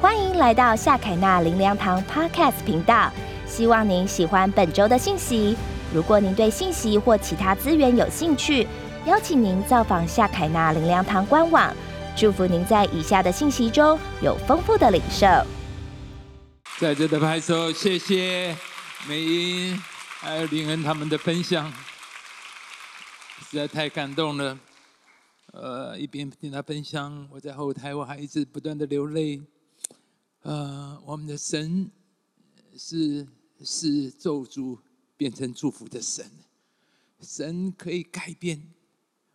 欢迎来到夏凯纳林良堂 Podcast 频道。希望您喜欢本周的信息。如果您对信息或其他资源有兴趣，邀请您造访夏凯纳林良堂官网。祝福您在以下的信息中有丰富的领受。在这的拍手，谢谢美英还有林恩他们的分享，实在太感动了。呃，一边听他分享，我在后台我还一直不断的流泪。呃，我们的神是是咒诅变成祝福的神，神可以改变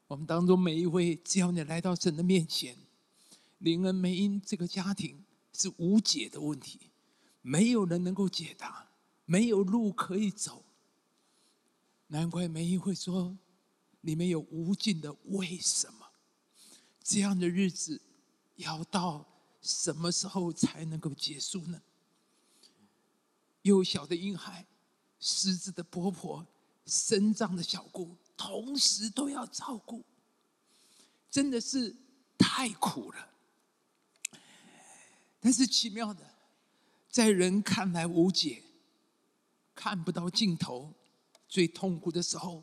我们当中每一位，只要你来到神的面前，灵恩梅因这个家庭是无解的问题，没有人能够解答，没有路可以走，难怪梅英会说，里面有无尽的为什么，这样的日子要到。什么时候才能够结束呢？幼小的婴孩、失智的婆婆、生长的小姑，同时都要照顾，真的是太苦了。但是奇妙的，在人看来无解、看不到尽头、最痛苦的时候，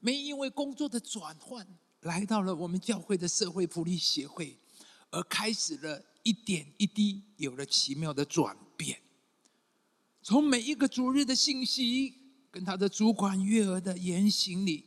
没因为工作的转换，来到了我们教会的社会福利协会，而开始了。一点一滴有了奇妙的转变。从每一个主日的信息跟他的主管月儿的言行里，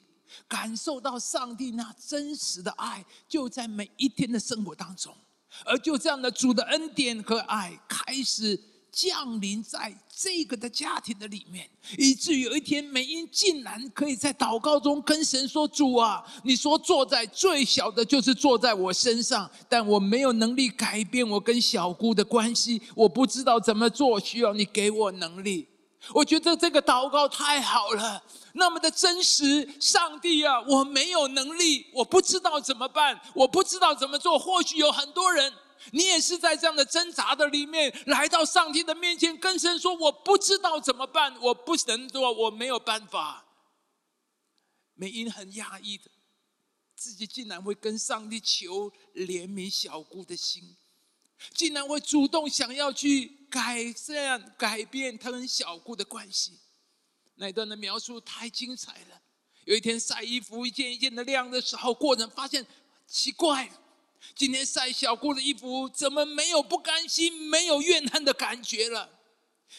感受到上帝那真实的爱，就在每一天的生活当中。而就这样的主的恩典和爱开始。降临在这个的家庭的里面，以至于有一天，美英竟然可以在祷告中跟神说：“主啊，你说坐在最小的，就是坐在我身上，但我没有能力改变我跟小姑的关系，我不知道怎么做，需要你给我能力。”我觉得这个祷告太好了，那么的真实。上帝啊，我没有能力，我不知道怎么办，我不知道怎么做。或许有很多人。你也是在这样的挣扎的里面，来到上帝的面前，跟神说：“我不知道怎么办，我不能做，我没有办法。”美英很压抑的，自己竟然会跟上帝求怜悯小姑的心，竟然会主动想要去改善、改变他跟小姑的关系。那段的描述太精彩了。有一天晒衣服，一件一件的晾的时候，过程发现奇怪。今天晒小姑的衣服，怎么没有不甘心、没有怨恨的感觉了？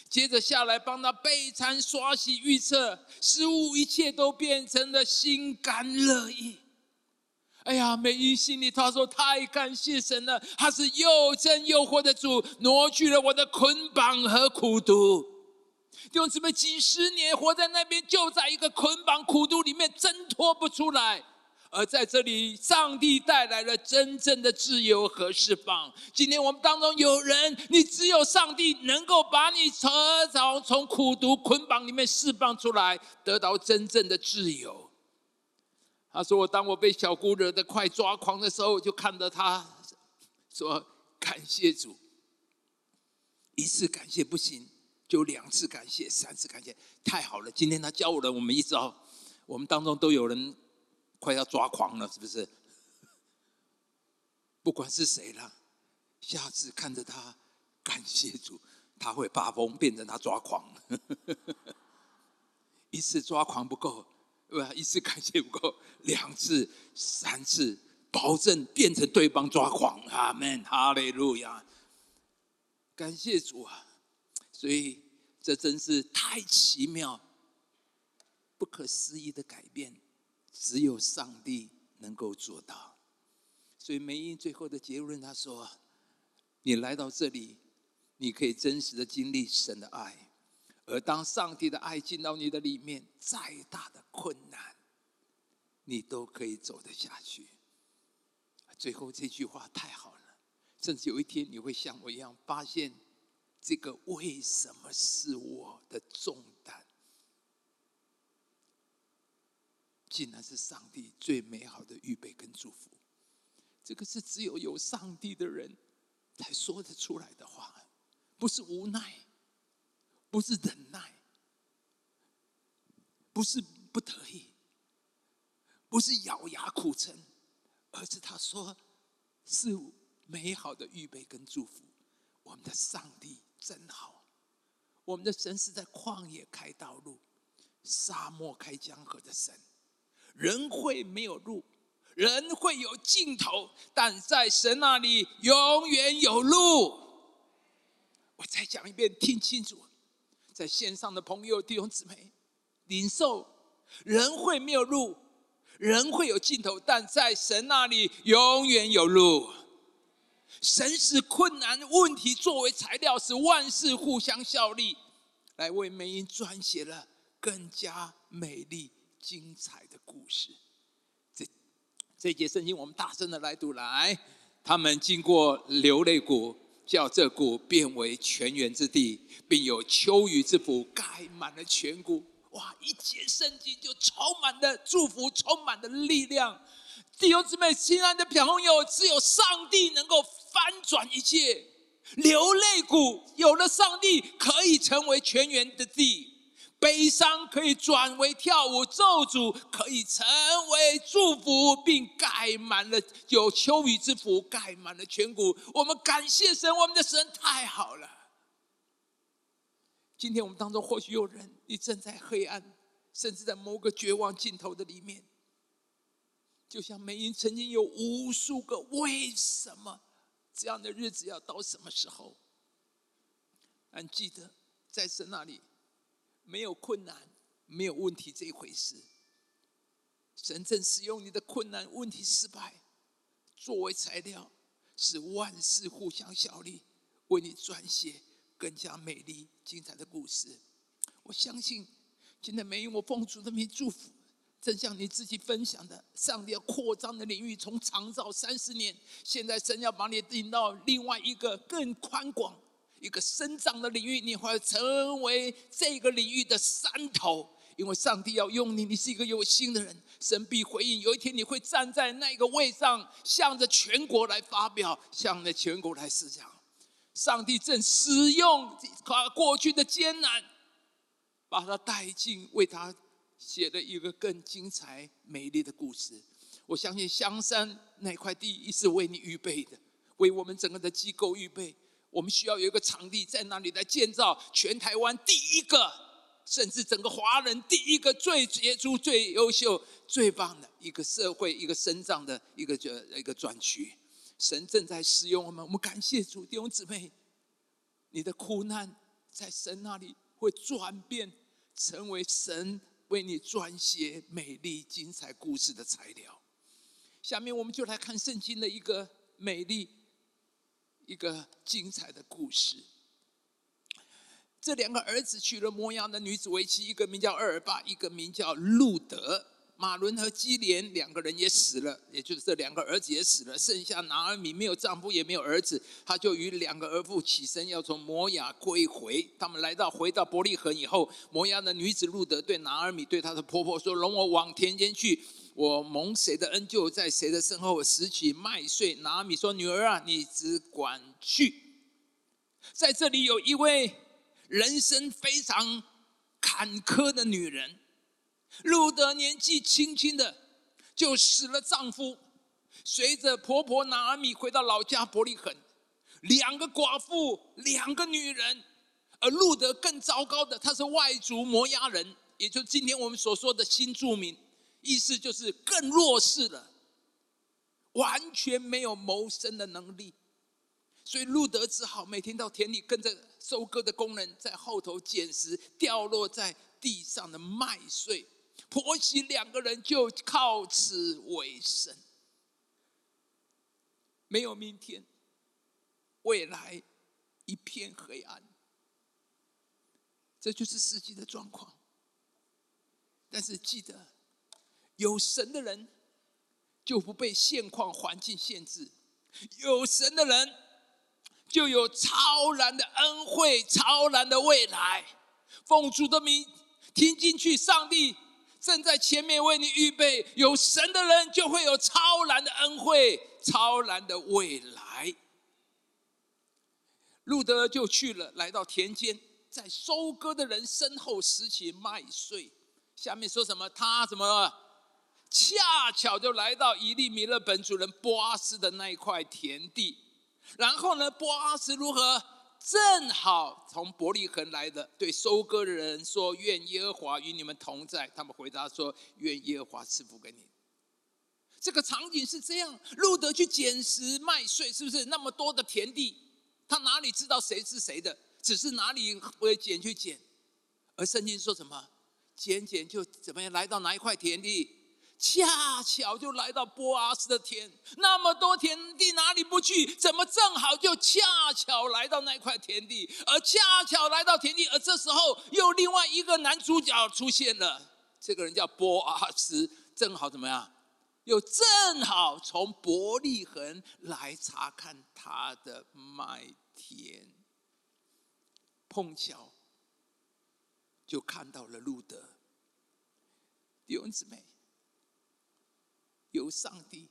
接着下来帮他备餐、刷洗、预测食物，一切都变成了心甘乐意。哎呀，美英心里他说：“太感谢神了，他是又真又活的主，挪去了我的捆绑和苦毒。弟兄姊妹，几十年活在那边，就在一个捆绑苦毒里面挣脱不出来。”而在这里，上帝带来了真正的自由和释放。今天我们当中有人，你只有上帝能够把你从从苦毒捆绑里面释放出来，得到真正的自由。他说：“我当我被小姑惹得快抓狂的时候，就看到他说感谢主。一次感谢不行，就两次感谢，三次感谢，太好了！今天他教我了我们一招，我们当中都有人。”快要抓狂了，是不是？不管是谁了，下次看着他感谢主，他会发疯，变成他抓狂。一次抓狂不够，对吧？一次感谢不够，两次、三次，保证变成对方抓狂。阿门，哈利路亚！感谢主啊！所以这真是太奇妙、不可思议的改变。只有上帝能够做到，所以梅英最后的结论，他说：“你来到这里，你可以真实的经历神的爱，而当上帝的爱进到你的里面，再大的困难，你都可以走得下去。”最后这句话太好了，甚至有一天你会像我一样，发现这个为什么是我的重担。竟然是上帝最美好的预备跟祝福，这个是只有有上帝的人才说得出来的话，不是无奈，不是忍耐，不是不得已，不是咬牙苦撑，而是他说是美好的预备跟祝福。我们的上帝真好，我们的神是在旷野开道路、沙漠开江河的神。人会没有路，人会有尽头，但在神那里永远有路。我再讲一遍，听清楚，在线上的朋友弟兄姊妹，领受，人会没有路，人会有尽头，但在神那里永远有路。神使困难问题作为材料，使万事互相效力，来为美音撰写了更加美丽。精彩的故事，这这节圣经我们大声的来读来。他们经过流泪谷，叫这谷变为泉源之地，并有秋雨之福盖满了全谷。哇！一节圣经就充满了祝福，充满了力量。弟兄姊妹，亲爱的朋友，只有上帝能够翻转一切。流泪谷有了上帝，可以成为泉源的地。悲伤可以转为跳舞，咒诅可以成为祝福，并盖满了有秋雨之福，盖满了全谷。我们感谢神，我们的神太好了。今天我们当中或许有人，你正在黑暗，甚至在某个绝望尽头的里面，就像美英曾经有无数个为什么这样的日子要到什么时候？但记得在神那里。没有困难，没有问题这一回事。神正使用你的困难、问题、失败，作为材料，使万事互相效力，为你撰写更加美丽、精彩的故事。我相信，今天没有我奉主的名祝福，正像你自己分享的，上帝要扩张的领域，从长照三十年，现在神要把你引到另外一个更宽广。一个生长的领域，你会成为这个领域的山头，因为上帝要用你，你是一个有心的人，神必回应。有一天你会站在那个位上，向着全国来发表，向着全国来施讲。上帝正使用他过去的艰难，把他带进，为他写了一个更精彩、美丽的故事。我相信香山那块地是为你预备的，为我们整个的机构预备。我们需要有一个场地在那里来建造全台湾第一个，甚至整个华人第一个最杰出、最优秀、最棒的一个社会、一个生长的一个这一个专区。神正在使用我们，我们感谢主弟兄姊妹，你的苦难在神那里会转变成为神为你撰写美丽精彩故事的材料。下面我们就来看圣经的一个美丽。一个精彩的故事。这两个儿子娶了摩押的女子为妻，一个名叫厄尔巴，一个名叫路德。马伦和基连两个人也死了，也就是这两个儿子也死了。剩下拿尔米没有丈夫，也没有儿子，他就与两个儿妇起身，要从摩押归回。他们来到回到伯利恒以后，摩押的女子路德对拿尔米对她的婆婆说：“容我往田间去。”我蒙谁的恩，就在谁的身后拾起麦穗。拿米说：“女儿啊，你只管去。”在这里有一位人生非常坎坷的女人，路德年纪轻轻的就死了丈夫，随着婆婆拿米回到老家伯利恒，两个寡妇，两个女人，而路德更糟糕的，他是外族摩押人，也就今天我们所说的新住民。意思就是更弱势了，完全没有谋生的能力，所以路德只好每天到田里跟着收割的工人在后头捡拾掉落在地上的麦穗，婆媳两个人就靠此为生，没有明天，未来一片黑暗，这就是实际的状况。但是记得。有神的人就不被现况环境限制，有神的人就有超然的恩惠、超然的未来。奉主的名听进去，上帝正在前面为你预备。有神的人就会有超然的恩惠、超然的未来。路德就去了，来到田间，在收割的人身后拾起麦穗。下面说什么？他怎么？恰巧就来到伊利米勒本主人波阿斯的那一块田地，然后呢，波阿斯如何正好从伯利恒来的，对收割的人说：“愿耶和华与你们同在。”他们回答说：“愿耶和华赐福给你。”这个场景是这样：路德去捡拾麦穗，是不是那么多的田地？他哪里知道谁是谁的？只是哪里会捡去捡。而圣经说什么？捡捡就怎么样？来到哪一块田地？恰巧就来到波阿斯的田，那么多田地哪里不去？怎么正好就恰巧来到那块田地？而恰巧来到田地，而这时候又另外一个男主角出现了。这个人叫波阿斯，正好怎么样？又正好从伯利恒来查看他的麦田，碰巧就看到了路德弟兄姊妹。有上帝，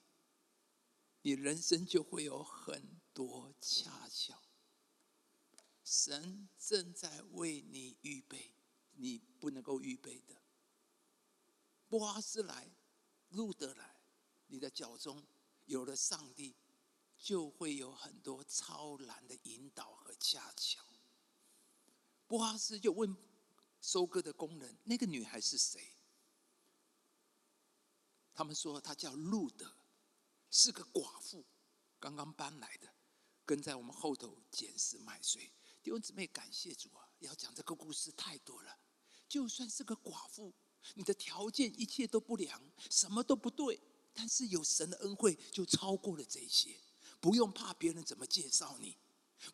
你人生就会有很多恰巧。神正在为你预备，你不能够预备的。波阿斯来，路德来，你的脚中有了上帝，就会有很多超然的引导和恰巧。波阿斯就问收割的工人：“那个女孩是谁？”他们说她叫路德，是个寡妇，刚刚搬来的，跟在我们后头捡拾麦穗。弟兄姊妹，感谢主啊！要讲这个故事太多了。就算是个寡妇，你的条件一切都不良，什么都不对，但是有神的恩惠，就超过了这些。不用怕别人怎么介绍你，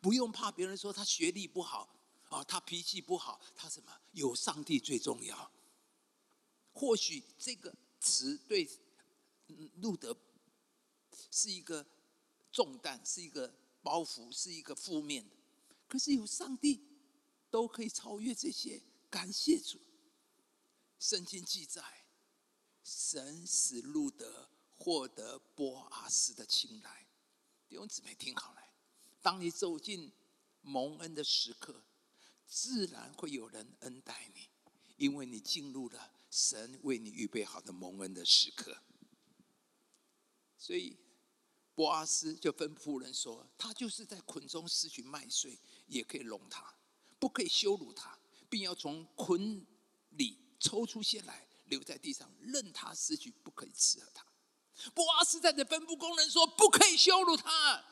不用怕别人说他学历不好啊，他脾气不好，他什么？有上帝最重要。或许这个。词对路德是一个重担，是一个包袱，是一个负面的。可是有上帝，都可以超越这些。感谢主，圣经记载，神使路德获得波阿斯的青睐。弟兄姊妹听好了，当你走进蒙恩的时刻，自然会有人恩待你，因为你进入了。神为你预备好的蒙恩的时刻，所以波阿斯就吩咐人说：“他就是在捆中失去麦穗，也可以容他，不可以羞辱他，并要从捆里抽出些来，留在地上，任他失去，不可以吃了他。”波阿斯在这吩咐工人说：“不可以羞辱他，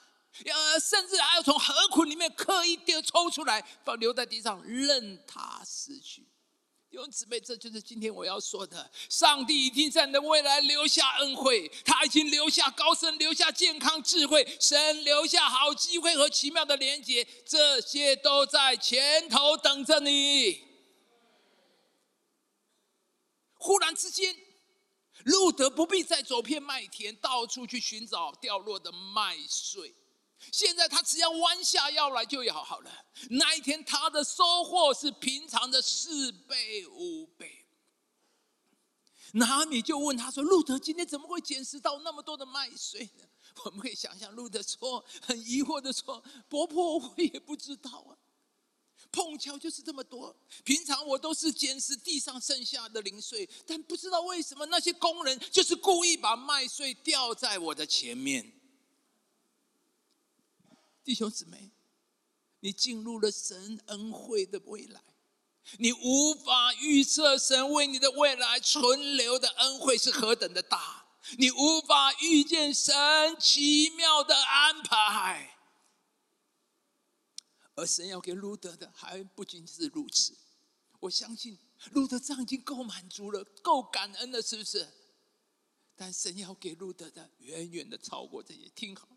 呃，甚至还要从河捆里面刻意丢抽出来，放留在地上，任他失去。”弟兄姊妹，这就是今天我要说的。上帝已经在你的未来留下恩惠，他已经留下高升，留下健康智慧，神留下好机会和奇妙的连接，这些都在前头等着你。忽然之间，路德不必再走遍麦田，到处去寻找掉落的麦穗。现在他只要弯下腰来就要好了。那一天他的收获是平常的四倍五倍。拿米就问他说：“路德今天怎么会捡拾到那么多的麦穗呢？” 我们可以想象，路德说很疑惑的说：“伯伯，我也不知道啊，碰巧就是这么多。平常我都是捡拾地上剩下的零碎，但不知道为什么那些工人就是故意把麦穗掉在我的前面。”弟兄姊妹，你进入了神恩惠的未来，你无法预测神为你的未来存留的恩惠是何等的大，你无法预见神奇妙的安排。而神要给路德的还不仅仅是如此，我相信路德这样已经够满足了，够感恩了，是不是？但神要给路德的远远的超过这些，听好。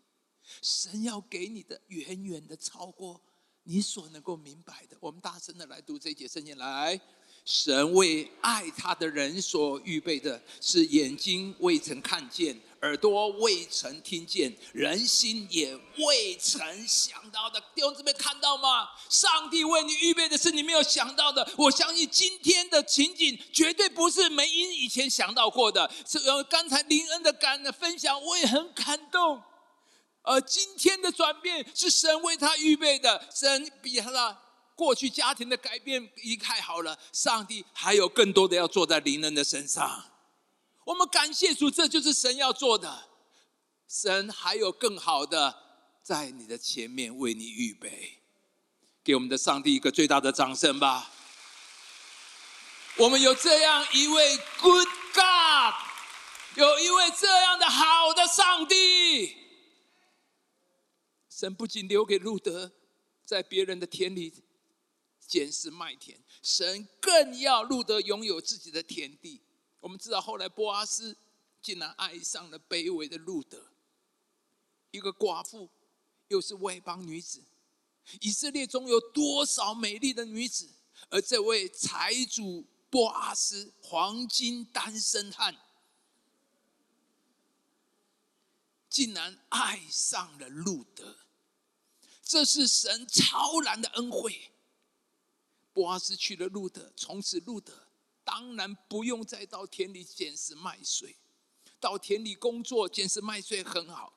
神要给你的远远的超过你所能够明白的。我们大声的来读这节圣经来。神为爱他的人所预备的，是眼睛未曾看见，耳朵未曾听见，人心也未曾想到的。弟兄姊妹看到吗？上帝为你预备的是你没有想到的。我相信今天的情景绝对不是梅英以前想到过的。是，刚才林恩的感的分享，我也很感动。而今天的转变是神为他预备的，神比他的过去家庭的改变已太好了。上帝还有更多的要做在灵人的身上，我们感谢主，这就是神要做的。神还有更好的在你的前面为你预备。给我们的上帝一个最大的掌声吧！我们有这样一位 Good God，有一位这样的好的上帝。神不仅留给路德在别人的田里捡拾麦田，神更要路德拥有自己的田地。我们知道，后来波阿斯竟然爱上了卑微的路德，一个寡妇，又是外邦女子。以色列中有多少美丽的女子？而这位财主波阿斯，黄金单身汉，竟然爱上了路德。这是神超然的恩惠。波阿斯娶了路德，从此路德当然不用再到田里捡拾麦穗，到田里工作捡拾麦穗很好，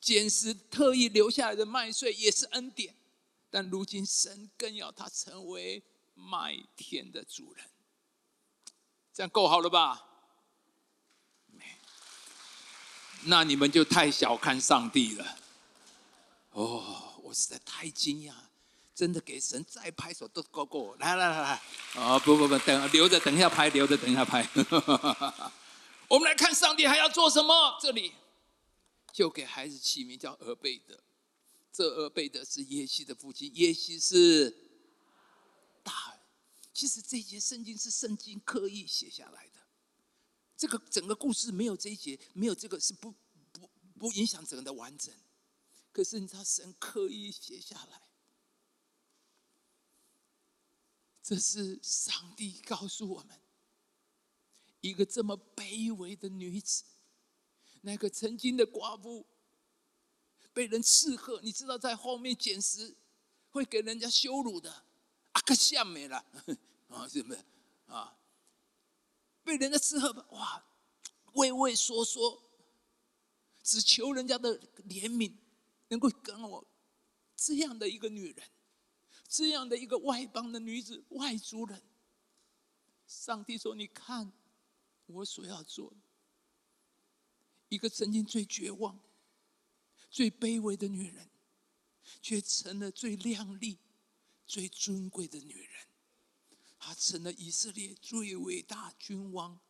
捡拾特意留下来的麦穗也是恩典。但如今神更要他成为麦田的主人，这样够好了吧？那你们就太小看上帝了。哦。我实在太惊讶，真的给神再拍手都够够。来来来来，啊不不不，等留着，等一下拍，留着等一下拍。我们来看上帝还要做什么？这里就给孩子起名叫俄贝德，这俄贝德是耶西的父亲，耶西是大。其实这一节圣经是圣经刻意写下来的，这个整个故事没有这一节，没有这个是不不不影响整个的完整。可是你知道，神刻意写下来，这是上帝告诉我们：一个这么卑微的女子，那个曾经的寡妇，被人斥喝，你知道，在后面捡拾会给人家羞辱的，啊，可下面了 啊，是不是啊？被人家斥喝，哇，畏畏缩缩，只求人家的怜悯。能够跟我这样的一个女人，这样的一个外邦的女子、外族人，上帝说：“你看，我所要做的，一个曾经最绝望、最卑微的女人，却成了最靓丽、最尊贵的女人。她成了以色列最伟大君王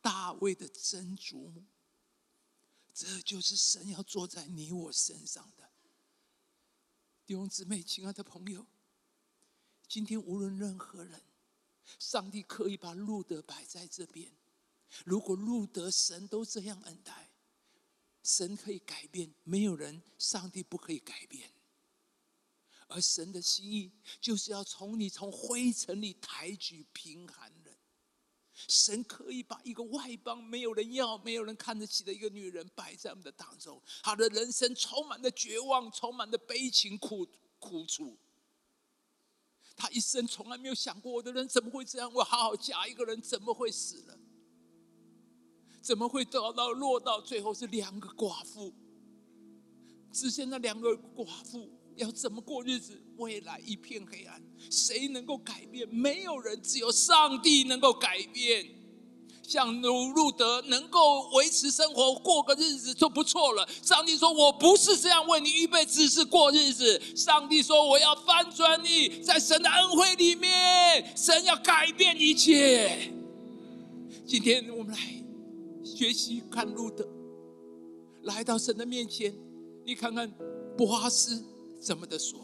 大卫的曾祖母。”这就是神要坐在你我身上的弟兄姊妹、亲爱的朋友。今天无论任何人，上帝可以把路德摆在这边。如果路德神都这样恩待，神可以改变，没有人上帝不可以改变。而神的心意就是要从你从灰尘里抬举贫寒。神可以把一个外邦没有人要、没有人看得起的一个女人摆在我们的当中，她的人生充满了绝望，充满了悲情、苦苦楚。她一生从来没有想过，我的人怎么会这样？我好好嫁一个人，怎么会死了？怎么会得到落到最后是两个寡妇？只剩那两个寡妇。要怎么过日子？未来一片黑暗，谁能够改变？没有人，只有上帝能够改变。像努路德能够维持生活，过个日子就不错了。上帝说：“我不是这样为你预备，只是过日子。”上帝说：“我要翻转你，在神的恩惠里面，神要改变一切。”今天我们来学习看路德，来到神的面前，你看看波阿斯。怎么的说？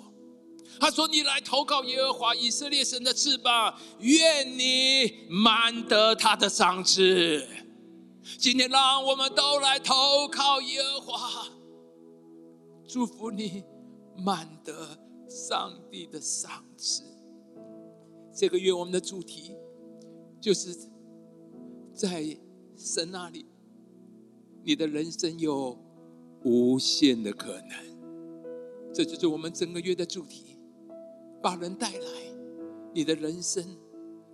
他说：“你来投靠耶和华以色列神的翅膀，愿你满得他的赏赐。”今天让我们都来投靠耶和华，祝福你满得上帝的赏赐。这个月我们的主题就是在神那里，你的人生有无限的可能。这就是我们整个月的主题，把人带来，你的人生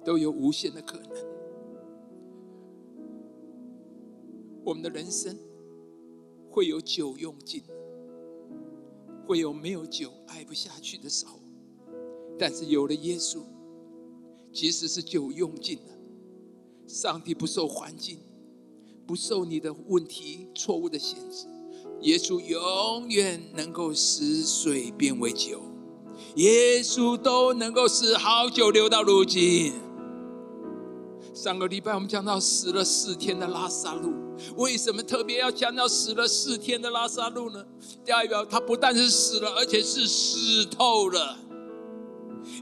都有无限的可能。我们的人生会有酒用尽，会有没有酒爱不下去的时候，但是有了耶稣，即使是酒用尽了，上帝不受环境、不受你的问题、错误的限制。耶稣永远能够使水变为酒，耶稣都能够使好酒留到如今。上个礼拜我们讲到死了四天的拉萨路，为什么特别要讲到死了四天的拉萨路呢？代表他不但是死了，而且是死透了。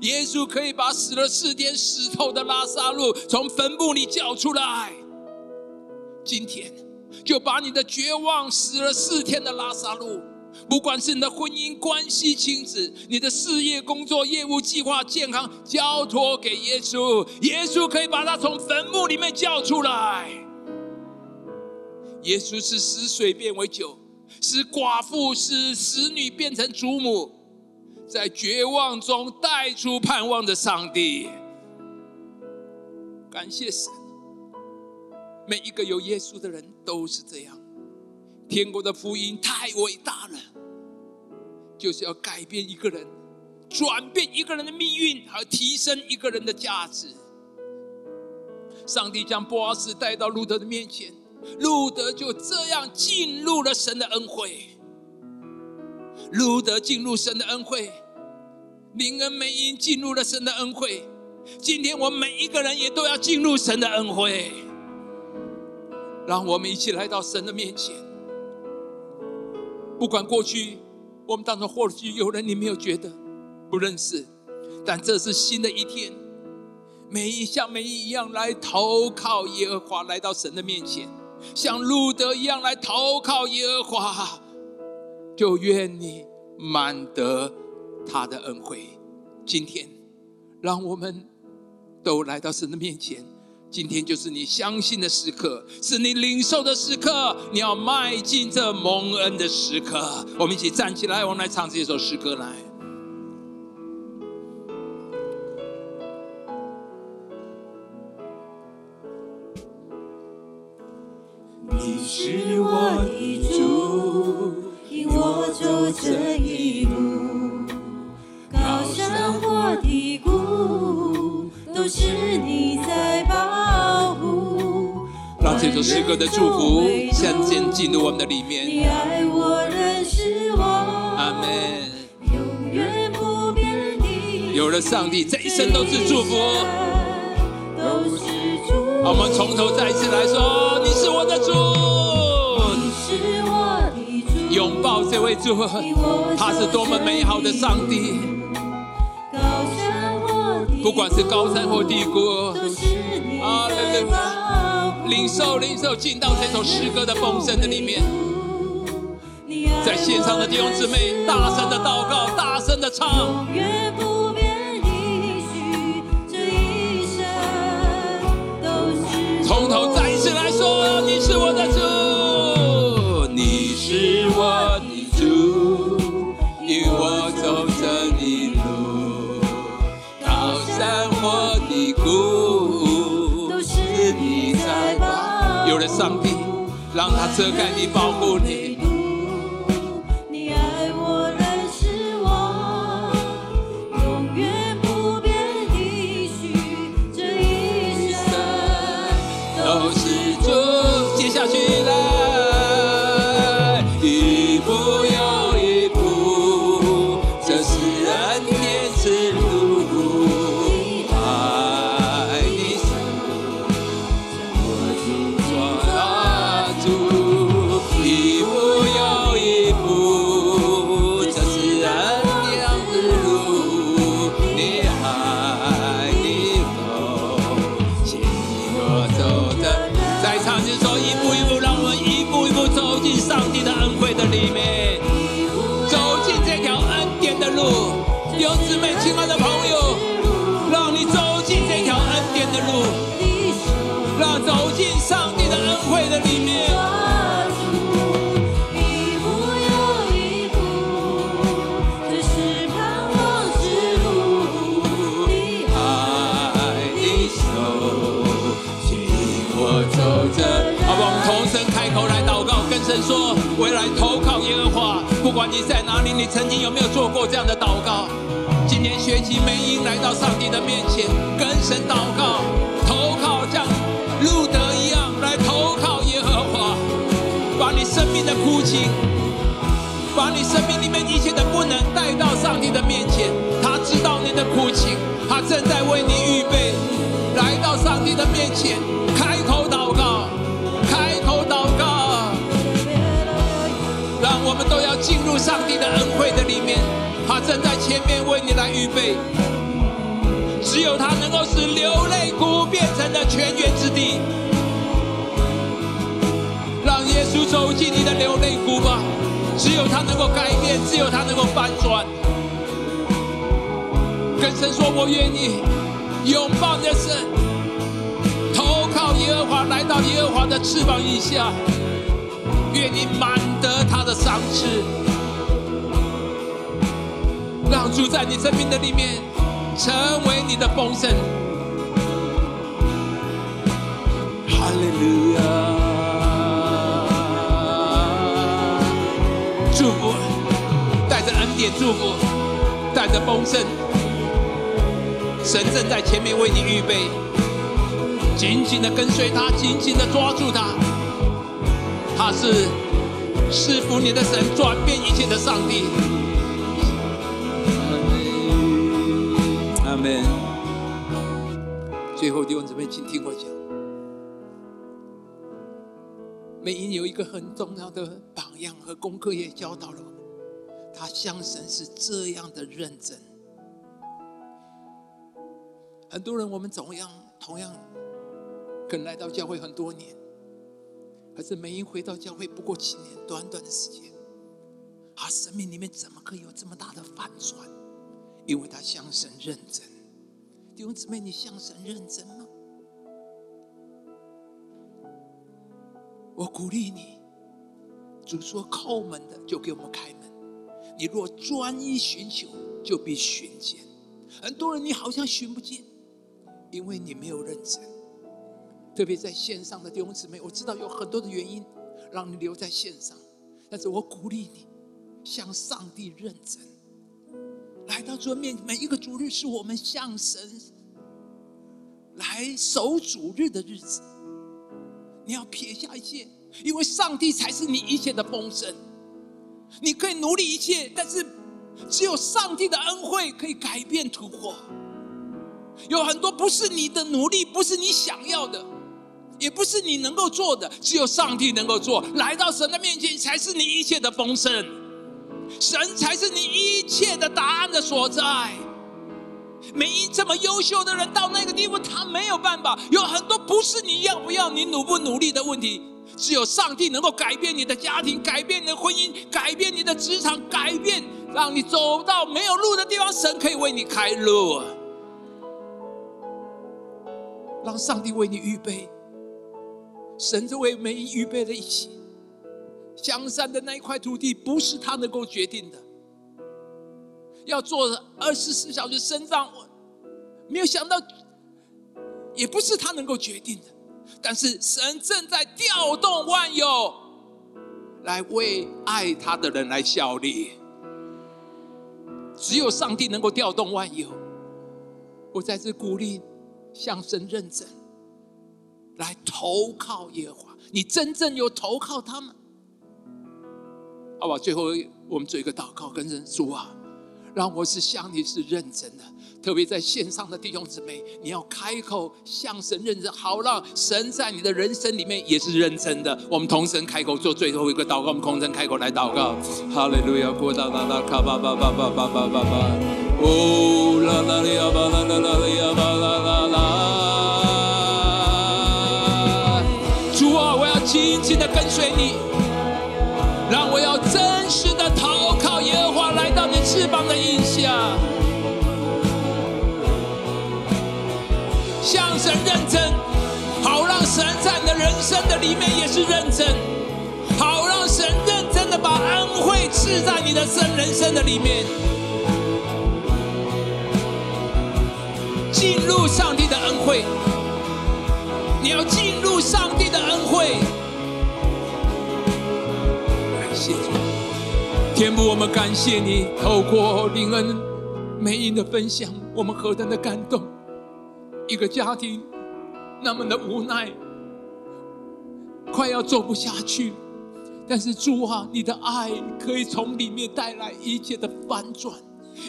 耶稣可以把死了四天死透的拉萨路从坟墓里叫出来。今天就把你的绝望死了四天的拉萨路。不管是你的婚姻关系、亲子、你的事业、工作、业务计划、健康，交托给耶稣，耶稣可以把他从坟墓里面叫出来。耶稣是使水变为酒，使寡妇、使使女变成主母，在绝望中带出盼望的上帝。感谢神，每一个有耶稣的人都是这样。天国的福音太伟大了，就是要改变一个人，转变一个人的命运，和提升一个人的价值。上帝将波阿斯带到路德的面前，路德就这样进入了神的恩惠。路德进入神的恩惠，灵恩美英进入了神的恩惠。今天我们每一个人也都要进入神的恩惠，让我们一起来到神的面前。不管过去我们当中或许有人你没有觉得不认识，但这是新的一天，每一像每一一样来投靠耶和华，来到神的面前，像路德一样来投靠耶和华，就愿你满得他的恩惠。今天，让我们都来到神的面前。今天就是你相信的时刻，是你领受的时刻，你要迈进这蒙恩的时刻。我们一起站起来，我们来唱这首诗歌来。你是我的主，引我走这一路，高山或低谷，都是你这首诗歌的祝福先先进入我们的里面。你爱我，认识我，阿门。永远不变的。有了上帝，这一生都是祝福。都是主。好我们从头再一次来说：你是我的主。你是我的主，拥抱这位主，他是多么美好的上帝。高山或低谷不管是高山或低谷，都是你在保护。领受领受，进到这首诗歌的丰盛的里面。在线上的弟兄姊妹，大声的祷告，大声的唱。从头再一次来说，你是我的主，你是我的主，引我走这一路，高山或低谷，有了上帝，让他遮盖你，保护你。你在哪里，你曾经有没有做过这样的祷告？今年学习美音来到上帝的面前，跟神祷告，投靠像路德一样来投靠耶和华，把你生命的苦情，把你生命里面一切的不能带到上帝的面前，他知道你的苦情，他正在为你预备，来到上帝的面前，进入上帝的恩惠的里面，他正在前面为你来预备。只有他能够使流泪谷变成了泉源之地，让耶稣走进你的流泪谷吧。只有他能够改变，只有他能够翻转。跟神说：“我愿意拥抱你的神，投靠耶和华，来到耶和华的翅膀以下，愿你满得他的赏赐，让主在你生命的里面。”成为你的丰盛，哈利路亚！祝福，带着恩典祝福，带着丰盛，神正在前面为你预备，紧紧的跟随他，紧紧的抓住他，他是赐福你的神，转变一切的上帝。阿门最后，弟兄姊妹，请听我讲。美英有一个很重要的榜样和功课，也教导了我们。他向神是这样的认真。很多人，我们怎么样？同样，可能来到教会很多年，可是美英回到教会不过几年，短短的时间，他生命里面怎么可以有这么大的反转？因为他相神认真。弟兄姊妹，你向神认真吗？我鼓励你，主说叩门的就给我们开门。你若专一寻求，就必寻见。很多人你好像寻不见，因为你没有认真。特别在线上的弟兄姊妹，我知道有很多的原因让你留在线上，但是我鼓励你向上帝认真。来到主面，每一个主日是我们向神来守主日的日子。你要撇下一切，因为上帝才是你一切的丰盛。你可以努力一切，但是只有上帝的恩惠可以改变突破。有很多不是你的努力，不是你想要的，也不是你能够做的，只有上帝能够做。来到神的面前，才是你一切的丰盛。神才是你一切的答案的所在。每一这么优秀的人到那个地步，他没有办法。有很多不是你要不要、你努不努力的问题，只有上帝能够改变你的家庭，改变你的婚姻，改变你的职场，改变让你走到没有路的地方。神可以为你开路，让上帝为你预备。神就为每一预备了一切。江山的那一块土地不是他能够决定的，要做二十四小时生长，没有想到，也不是他能够决定的。但是神正在调动万有，来为爱他的人来效力。只有上帝能够调动万有。我在这鼓励向神认真，来投靠耶和华。你真正有投靠他吗？好吧，最后我们做一个祷告，跟人说啊，让我是向你是认真的，特别在线上的弟兄姊妹，你要开口向神认真，好让神在你的人生里面也是认真的。我们同声开口做最后一个祷告，我们同声开口来祷告。哈利路亚，过达拉拉卡巴巴巴巴巴巴巴，哦啦啦哩呀巴啦啦啦哩呀巴啦。紧紧的跟随你。让我要真实的投靠耶和华，来到你翅膀的荫下，向神认真，好让神在你的人生的里面也是认真，好让神认真的把恩惠赐在你的生人生的里面，进入上帝的恩惠，你要进入上帝的恩惠。天父，我们感谢你，透过林恩梅英的分享，我们何等的感动！一个家庭那么的无奈，快要走不下去，但是主啊，你的爱可以从里面带来一切的反转。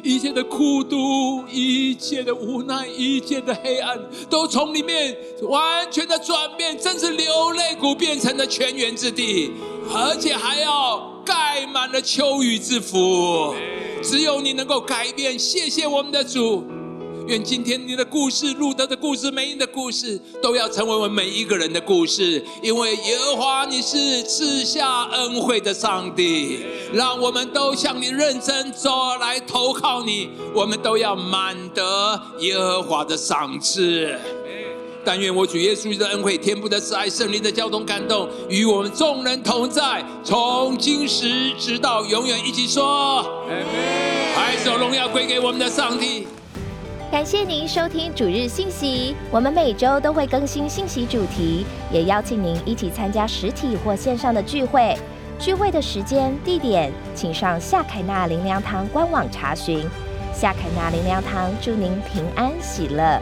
一切的孤独，一切的无奈，一切的黑暗，都从里面完全的转变，真是流泪谷变成了泉源之地，而且还要盖满了秋雨之福。只有你能够改变，谢谢我们的主。愿今天你的故事、路德的故事、美英的故事，都要成为我们每一个人的故事。因为耶和华你是赐下恩惠的上帝，让我们都向你认真走来投靠你，我们都要满得耶和华的赏赐。但愿我主耶稣的恩惠、天父的慈爱、圣灵的交通感动，与我们众人同在，从今时直到永远。一起说：拍手荣耀归给我们的上帝。感谢您收听主日信息，我们每周都会更新信息主题，也邀请您一起参加实体或线上的聚会。聚会的时间、地点，请上夏凯纳灵粮堂官网查询。夏凯纳灵粮堂祝您平安喜乐。